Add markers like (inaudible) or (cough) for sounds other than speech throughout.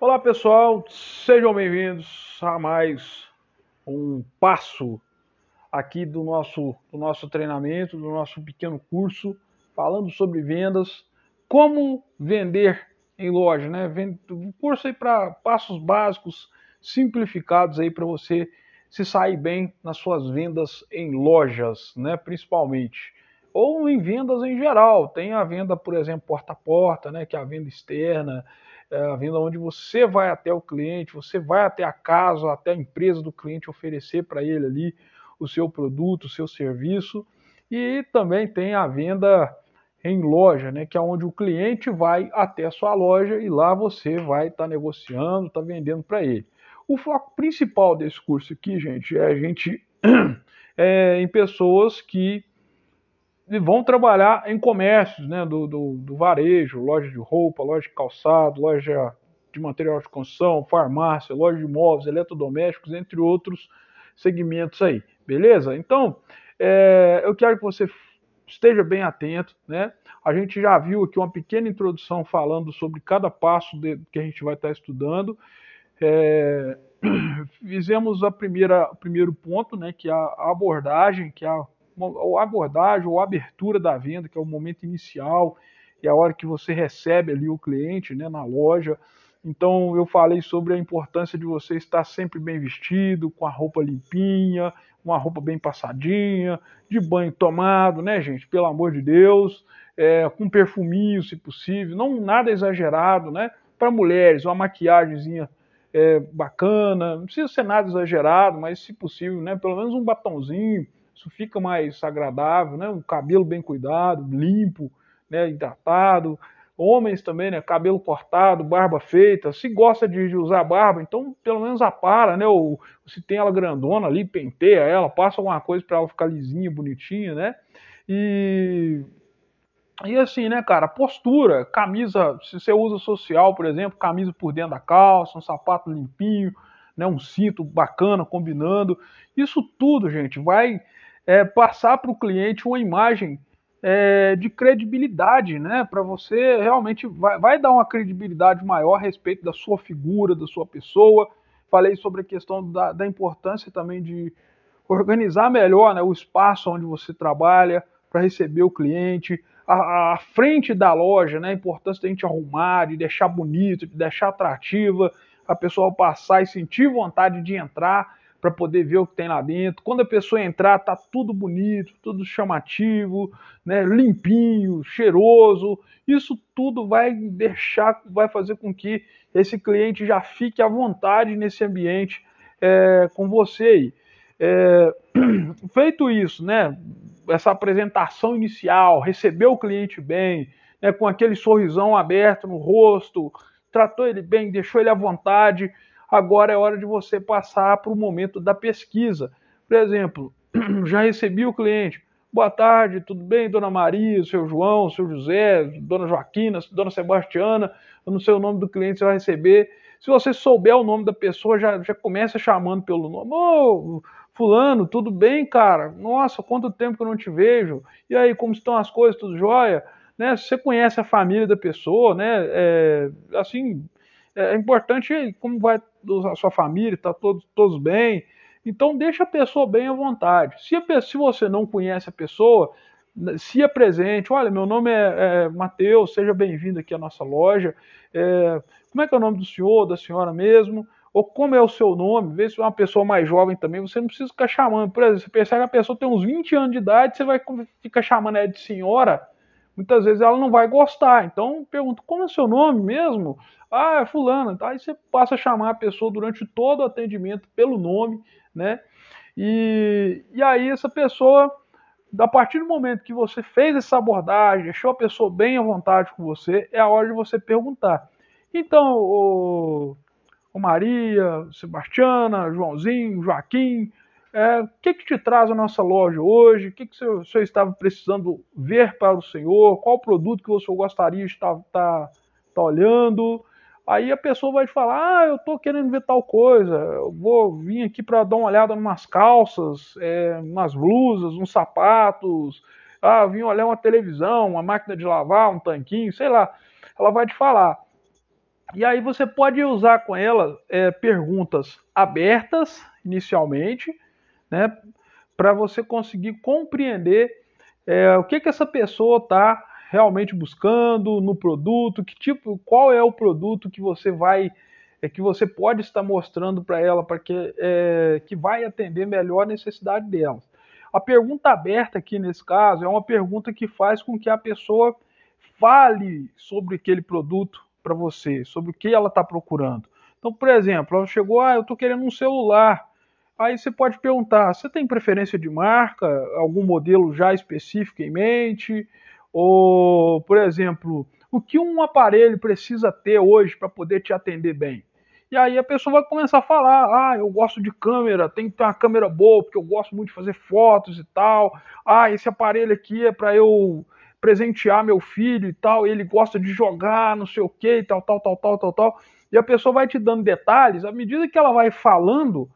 Olá pessoal, sejam bem-vindos a mais um passo aqui do nosso, do nosso treinamento, do nosso pequeno curso, falando sobre vendas, como vender em loja, né? Um curso aí para passos básicos, simplificados aí para você se sair bem nas suas vendas em lojas, né? Principalmente ou em vendas em geral. Tem a venda, por exemplo, porta a porta, né, que é a venda externa, é a venda onde você vai até o cliente, você vai até a casa, até a empresa do cliente oferecer para ele ali o seu produto, o seu serviço. E também tem a venda em loja, né, que é onde o cliente vai até a sua loja e lá você vai estar tá negociando, está vendendo para ele. O foco principal desse curso aqui, gente, é a gente (clears throat) é, em pessoas que vão trabalhar em comércios né, do, do, do, varejo, loja de roupa, loja de calçado, loja de material de construção, farmácia, loja de imóveis, eletrodomésticos, entre outros segmentos aí, beleza? Então, é, eu quero que você esteja bem atento, né? A gente já viu aqui uma pequena introdução falando sobre cada passo de, que a gente vai estar estudando. É, (clears throat) fizemos a primeira, o primeiro ponto, né, que é a abordagem, que é a a abordagem ou abertura da venda, que é o momento inicial, e a hora que você recebe ali o cliente né, na loja. Então eu falei sobre a importância de você estar sempre bem vestido, com a roupa limpinha, uma roupa bem passadinha, de banho tomado, né, gente? Pelo amor de Deus, é, com perfuminho, se possível, não nada exagerado, né? Para mulheres, uma maquiagemzinha é, bacana, não precisa ser nada exagerado, mas se possível, né? Pelo menos um batonzinho, isso fica mais agradável, né? Um cabelo bem cuidado, limpo, né? Hidratado. Homens também, né? Cabelo cortado, barba feita. Se gosta de usar barba, então pelo menos apara, né? Ou se tem ela grandona ali, penteia ela, passa alguma coisa para ela ficar lisinha, bonitinha, né? E e assim, né, cara, postura, camisa, se você usa social, por exemplo, camisa por dentro da calça, um sapato limpinho, né, um cinto bacana, combinando. Isso tudo, gente, vai é, passar para o cliente uma imagem é, de credibilidade, né? Para você realmente vai, vai, dar uma credibilidade maior a respeito da sua figura, da sua pessoa. Falei sobre a questão da, da importância também de organizar melhor né, o espaço onde você trabalha para receber o cliente, a, a, frente da loja, né? A importância da gente arrumar, de deixar bonito, de deixar atrativa, a pessoa passar e sentir vontade de entrar para poder ver o que tem lá dentro. Quando a pessoa entrar, tá tudo bonito, tudo chamativo, né, limpinho, cheiroso. Isso tudo vai deixar, vai fazer com que esse cliente já fique à vontade nesse ambiente é, com você aí. É, (clears throat) feito isso, né, essa apresentação inicial, recebeu o cliente bem, né, com aquele sorrisão aberto no rosto, tratou ele bem, deixou ele à vontade agora é hora de você passar para o momento da pesquisa. Por exemplo, (clears throat) já recebi o cliente. Boa tarde, tudo bem, dona Maria, seu João, seu José, dona Joaquina, dona Sebastiana, eu não sei o nome do cliente, você vai receber. Se você souber o nome da pessoa, já, já começa chamando pelo nome. Ô, fulano, tudo bem, cara? Nossa, quanto tempo que eu não te vejo. E aí, como estão as coisas, tudo jóia? Né? Você conhece a família da pessoa, né? É, assim, é importante como vai a sua família, está todos, todos bem. Então deixa a pessoa bem à vontade. Se, a, se você não conhece a pessoa, se apresente. Olha, meu nome é, é Matheus, seja bem-vindo aqui à nossa loja. É, como é que é o nome do senhor, da senhora mesmo? Ou como é o seu nome? Vê se é uma pessoa mais jovem também, você não precisa ficar chamando. Por exemplo, você percebe que a pessoa tem uns 20 anos de idade, você vai ficar chamando ela de senhora muitas vezes ela não vai gostar. Então pergunta, como é seu nome mesmo? Ah, é fulano. Tá? Aí você passa a chamar a pessoa durante todo o atendimento pelo nome, né? E, e aí essa pessoa, a partir do momento que você fez essa abordagem, deixou a pessoa bem à vontade com você, é a hora de você perguntar. Então, o, o Maria, Sebastiana, Joãozinho, Joaquim, é, o que, que te traz a nossa loja hoje? O que, que o senhor estava precisando ver para o senhor? Qual produto que o senhor gostaria de estar, estar, estar olhando? Aí a pessoa vai te falar: Ah, eu estou querendo ver tal coisa, eu vou vir aqui para dar uma olhada em umas calças, é, umas blusas, uns sapatos. Ah, vim olhar uma televisão, uma máquina de lavar, um tanquinho, sei lá. Ela vai te falar. E aí você pode usar com ela é, perguntas abertas inicialmente, né, para você conseguir compreender é, o que, que essa pessoa está realmente buscando no produto, que tipo, qual é o produto que você vai, é, que você pode estar mostrando para ela, para que, é, que vai atender melhor a necessidade dela. A pergunta aberta aqui nesse caso é uma pergunta que faz com que a pessoa fale sobre aquele produto para você, sobre o que ela está procurando. Então, por exemplo, ela chegou, ah, eu estou querendo um celular. Aí você pode perguntar: você tem preferência de marca, algum modelo já específico em mente? Ou, por exemplo, o que um aparelho precisa ter hoje para poder te atender bem? E aí a pessoa vai começar a falar: ah, eu gosto de câmera, tem que ter uma câmera boa, porque eu gosto muito de fazer fotos e tal. Ah, esse aparelho aqui é para eu presentear meu filho e tal, ele gosta de jogar, não sei o que, tal, tal, tal, tal, tal, tal. E a pessoa vai te dando detalhes, à medida que ela vai falando,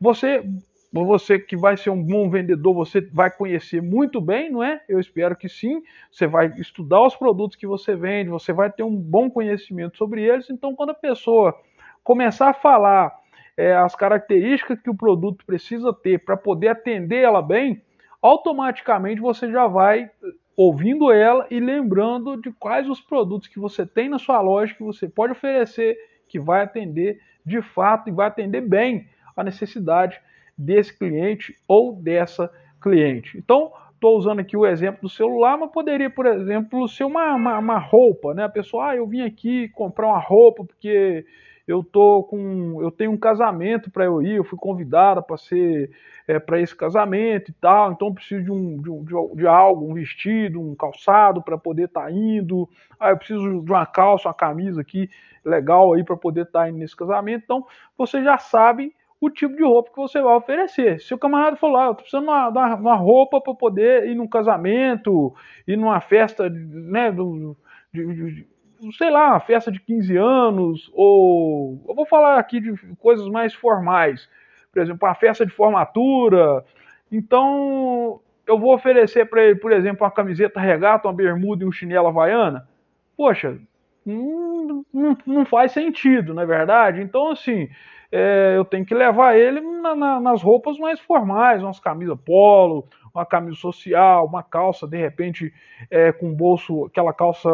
você você que vai ser um bom vendedor, você vai conhecer muito bem, não é? Eu espero que sim. Você vai estudar os produtos que você vende, você vai ter um bom conhecimento sobre eles. Então, quando a pessoa começar a falar é, as características que o produto precisa ter para poder atender ela bem, automaticamente você já vai ouvindo ela e lembrando de quais os produtos que você tem na sua loja que você pode oferecer, que vai atender de fato e vai atender bem a necessidade desse cliente ou dessa cliente. Então, estou usando aqui o exemplo do celular, mas poderia, por exemplo, ser uma, uma, uma, roupa, né? A pessoa, ah, eu vim aqui comprar uma roupa porque eu tô com, eu tenho um casamento para eu ir, eu fui convidada para ser é, para esse casamento e tal, então preciso de, um, de, um, de algo, um vestido, um calçado para poder estar tá indo. Ah, eu preciso de uma calça, uma camisa aqui legal aí para poder estar tá indo nesse casamento. Então, você já sabe o tipo de roupa que você vai oferecer. Se o camarada falar, eu tô precisando de uma, roupa para poder ir num casamento, ir numa festa, né, do, de, de, sei lá, uma festa de 15 anos, ou eu vou falar aqui de coisas mais formais, por exemplo, uma festa de formatura. Então, eu vou oferecer para ele, por exemplo, uma camiseta regata, uma bermuda e um chinelo havaiana. Poxa, não, não faz sentido, não é verdade? Então, assim, é, eu tenho que levar ele na, na, nas roupas mais formais, umas camisas polo, uma camisa social, uma calça, de repente, é, com bolso, aquela calça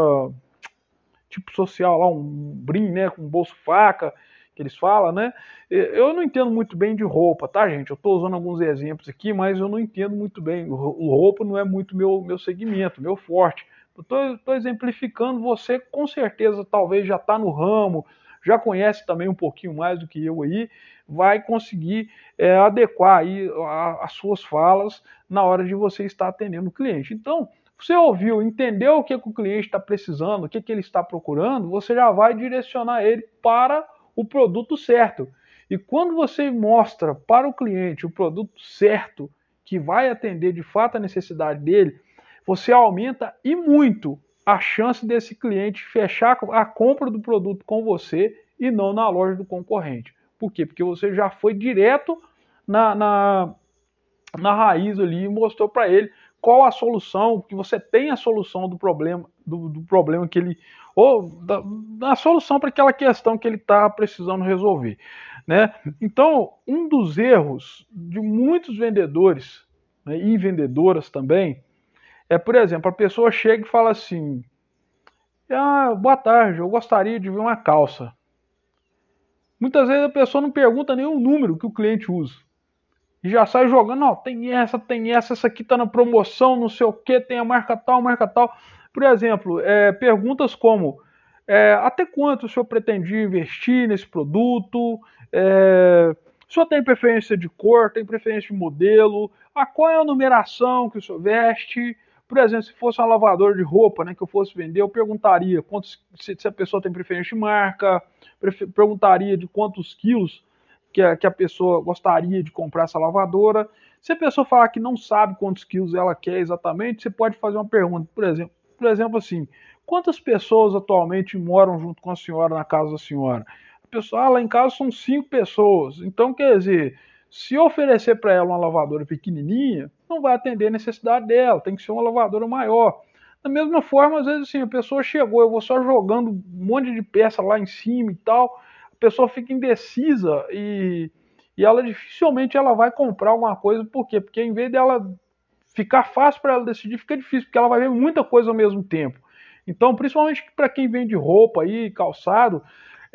tipo social lá, um brim, né, com bolso faca, que eles falam, né? Eu não entendo muito bem de roupa, tá, gente? Eu estou usando alguns exemplos aqui, mas eu não entendo muito bem. O roupa não é muito meu, meu segmento, meu forte. Estou exemplificando, você com certeza talvez já está no ramo, já conhece também um pouquinho mais do que eu aí, vai conseguir é, adequar aí as suas falas na hora de você estar atendendo o cliente. Então, você ouviu, entendeu o que, que o cliente está precisando, o que, que ele está procurando, você já vai direcionar ele para o produto certo. E quando você mostra para o cliente o produto certo, que vai atender de fato a necessidade dele, você aumenta e muito a chance desse cliente fechar a compra do produto com você e não na loja do concorrente. Por quê? Porque você já foi direto na, na, na raiz ali e mostrou para ele qual a solução, que você tem a solução do problema, do, do problema que ele. ou da, da solução para aquela questão que ele está precisando resolver. Né? Então, um dos erros de muitos vendedores né, e vendedoras também é, por exemplo, a pessoa chega e fala assim: ah, boa tarde, eu gostaria de ver uma calça. Muitas vezes a pessoa não pergunta o número que o cliente usa. E já sai jogando, não, tem essa, tem essa, essa aqui está na promoção, não sei o que, tem a marca tal, marca tal. Por exemplo, é, perguntas como é, até quanto o senhor pretendia investir nesse produto? É, o senhor tem preferência de cor, tem preferência de modelo? A qual é a numeração que o senhor veste? Por exemplo, se fosse uma lavadora de roupa, né, que eu fosse vender, eu perguntaria quantos, se, se a pessoa tem preferência de marca, perguntaria de quantos quilos que a, que a pessoa gostaria de comprar essa lavadora. Se a pessoa falar que não sabe quantos quilos ela quer exatamente, você pode fazer uma pergunta, por exemplo, por exemplo assim, quantas pessoas atualmente moram junto com a senhora na casa da senhora? A pessoa, ah, lá em casa são cinco pessoas. Então, quer dizer, se oferecer para ela uma lavadora pequenininha, não vai atender a necessidade dela, tem que ser uma lavadora maior. Da mesma forma, às vezes assim, a pessoa chegou, eu vou só jogando um monte de peça lá em cima e tal, a pessoa fica indecisa e, e ela dificilmente ela vai comprar alguma coisa, por quê? Porque em vez dela ficar fácil para ela decidir, fica difícil, porque ela vai ver muita coisa ao mesmo tempo. Então, principalmente para quem vende roupa aí, calçado,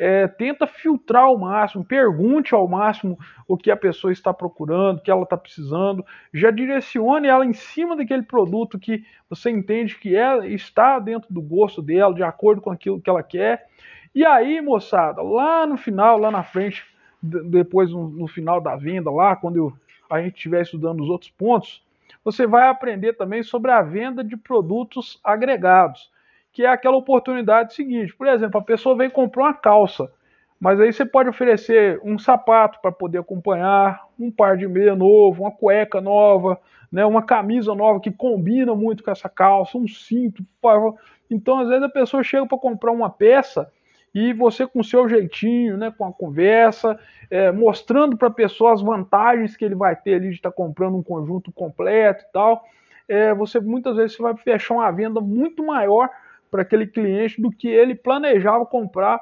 é, tenta filtrar ao máximo, pergunte ao máximo o que a pessoa está procurando, o que ela está precisando, já direcione ela em cima daquele produto que você entende que ela está dentro do gosto dela, de acordo com aquilo que ela quer. E aí, moçada, lá no final, lá na frente, depois no, no final da venda, lá quando eu, a gente estiver estudando os outros pontos, você vai aprender também sobre a venda de produtos agregados que é aquela oportunidade seguinte. Por exemplo, a pessoa vem comprar uma calça, mas aí você pode oferecer um sapato para poder acompanhar, um par de meia novo, uma cueca nova, né, uma camisa nova que combina muito com essa calça, um cinto. Então, às vezes a pessoa chega para comprar uma peça e você com seu jeitinho, né, com a conversa, é, mostrando para a pessoa as vantagens que ele vai ter ali de estar tá comprando um conjunto completo e tal, é, você muitas vezes você vai fechar uma venda muito maior para aquele cliente do que ele planejava comprar,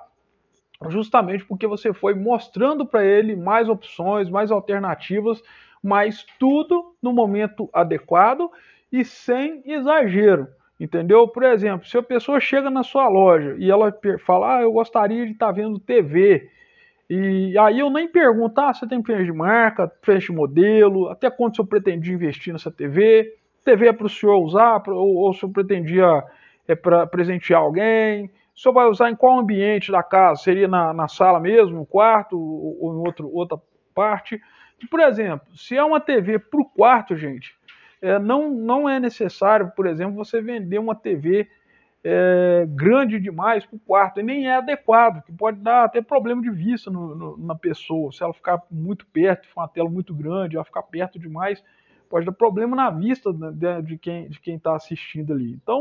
justamente porque você foi mostrando para ele mais opções, mais alternativas, mas tudo no momento adequado e sem exagero. Entendeu? Por exemplo, se a pessoa chega na sua loja e ela fala, ah, eu gostaria de estar tá vendo TV, e aí eu nem pergunto, ah, você tem preço de marca, preço de modelo, até quanto o senhor pretendia investir nessa TV, TV é para o senhor usar, ou, ou o senhor pretendia é para presentear alguém? O senhor vai usar em qual ambiente da casa? Seria na, na sala mesmo, no quarto ou em outro, outra parte? Por exemplo, se é uma TV para o quarto, gente, é, não, não é necessário, por exemplo, você vender uma TV é, grande demais para o quarto, e nem é adequado, que pode dar até problema de vista no, no, na pessoa. Se ela ficar muito perto, for uma tela muito grande, ela ficar perto demais, pode dar problema na vista de, de quem de está assistindo ali. Então,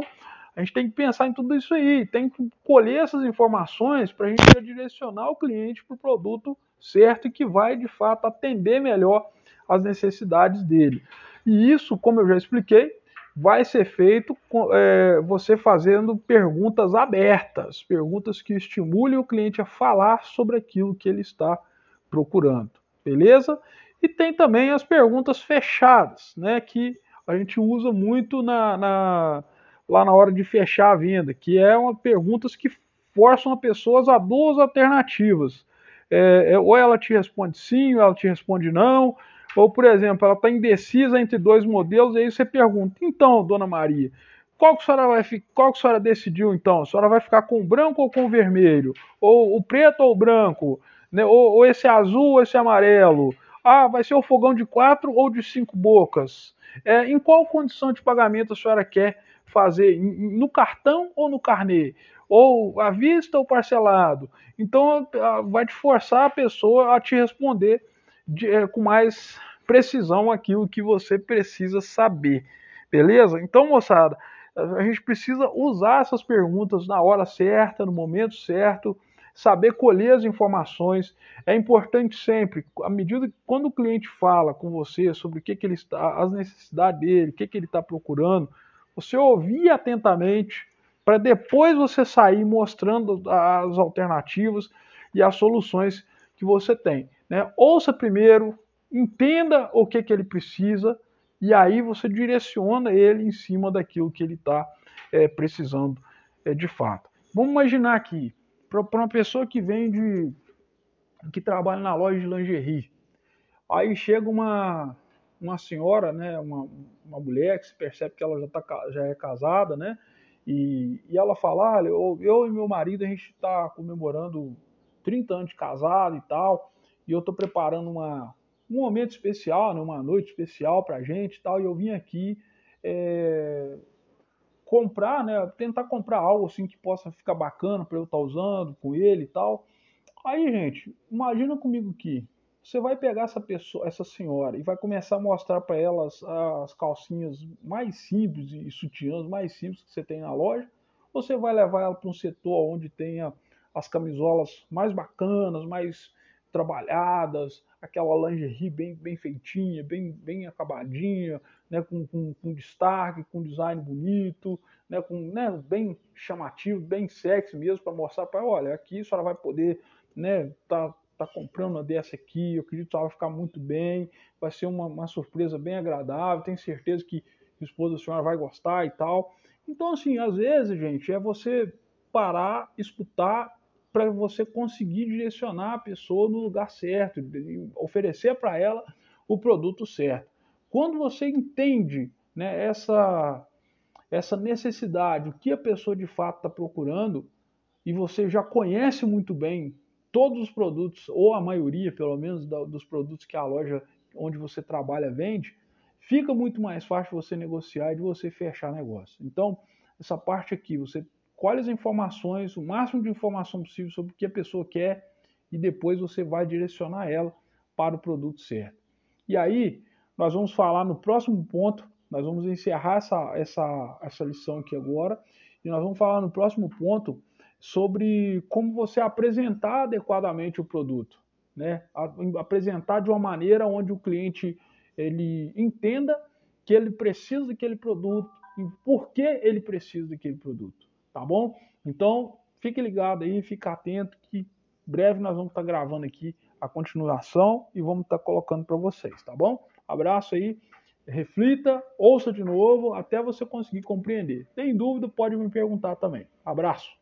a gente tem que pensar em tudo isso aí, tem que colher essas informações para a gente direcionar o cliente para o produto certo e que vai de fato atender melhor as necessidades dele. E isso, como eu já expliquei, vai ser feito é, você fazendo perguntas abertas, perguntas que estimulem o cliente a falar sobre aquilo que ele está procurando, beleza? E tem também as perguntas fechadas, né, que a gente usa muito na, na lá na hora de fechar a venda, que é uma perguntas que forçam a pessoas a duas alternativas. É, é, ou ela te responde sim, ou ela te responde não, ou, por exemplo, ela está indecisa entre dois modelos, e aí você pergunta, então, dona Maria, qual que a senhora, vai, qual que a senhora decidiu então? A senhora vai ficar com o branco ou com o vermelho? Ou o preto ou o branco? Né? Ou, ou esse azul ou esse amarelo? Ah, vai ser o fogão de quatro ou de cinco bocas? É, em qual condição de pagamento a senhora quer fazer no cartão ou no carnê, ou à vista ou parcelado. Então vai te forçar a pessoa a te responder de, é, com mais precisão aquilo que você precisa saber. Beleza? Então, moçada, a gente precisa usar essas perguntas na hora certa, no momento certo, saber colher as informações. É importante sempre, à medida que quando o cliente fala com você sobre o que, que ele está, as necessidades dele, o que, que ele está procurando, você ouvir atentamente, para depois você sair mostrando as alternativas e as soluções que você tem. Né? Ouça primeiro, entenda o que, que ele precisa e aí você direciona ele em cima daquilo que ele está é, precisando é, de fato. Vamos imaginar aqui, para uma pessoa que vende, que trabalha na loja de lingerie, aí chega uma, uma senhora, né, uma, uma mulher que se percebe que ela já, tá, já é casada, né, e, e ela fala, olha, eu, eu e meu marido, a gente está comemorando 30 anos de casado e tal, e eu estou preparando uma, um momento especial, né, uma noite especial para a gente e tal, e eu vim aqui é, comprar, né, tentar comprar algo assim que possa ficar bacana para eu estar tá usando com ele e tal. Aí, gente, imagina comigo que você vai pegar essa pessoa, essa senhora, e vai começar a mostrar para ela as, as, calcinhas mais simples e sutiãs mais simples que você tem na loja, ou você vai levar ela para um setor onde tenha as camisolas mais bacanas, mais trabalhadas, aquela lingerie bem, bem feitinha, bem, bem acabadinha, né, com, com, com destaque, com design bonito, né, com, né, bem chamativo, bem sexy mesmo, para mostrar para olha, aqui a senhora vai poder, né, tá, tá comprando uma dessa aqui, eu acredito que ela vai ficar muito bem, vai ser uma, uma surpresa bem agradável, tenho certeza que a esposa da senhora vai gostar e tal. Então, assim, às vezes, gente, é você parar, escutar, para você conseguir direcionar a pessoa no lugar certo, oferecer para ela o produto certo. Quando você entende né, essa, essa necessidade, o que a pessoa de fato está procurando, e você já conhece muito bem todos os produtos, ou a maioria, pelo menos, dos produtos que a loja onde você trabalha vende, fica muito mais fácil você negociar e de você fechar negócio. Então, essa parte aqui, você colhe as informações, o máximo de informação possível sobre o que a pessoa quer e depois você vai direcionar ela para o produto certo. E aí, nós vamos falar no próximo ponto, nós vamos encerrar essa, essa, essa lição aqui agora, e nós vamos falar no próximo ponto sobre como você apresentar adequadamente o produto, né? apresentar de uma maneira onde o cliente ele entenda que ele precisa daquele produto e por que ele precisa daquele produto tá bom? Então, fique ligado aí, fique atento que breve nós vamos estar tá gravando aqui a continuação e vamos estar tá colocando para vocês, tá bom? Abraço aí, reflita, ouça de novo até você conseguir compreender. Tem dúvida, pode me perguntar também. Abraço.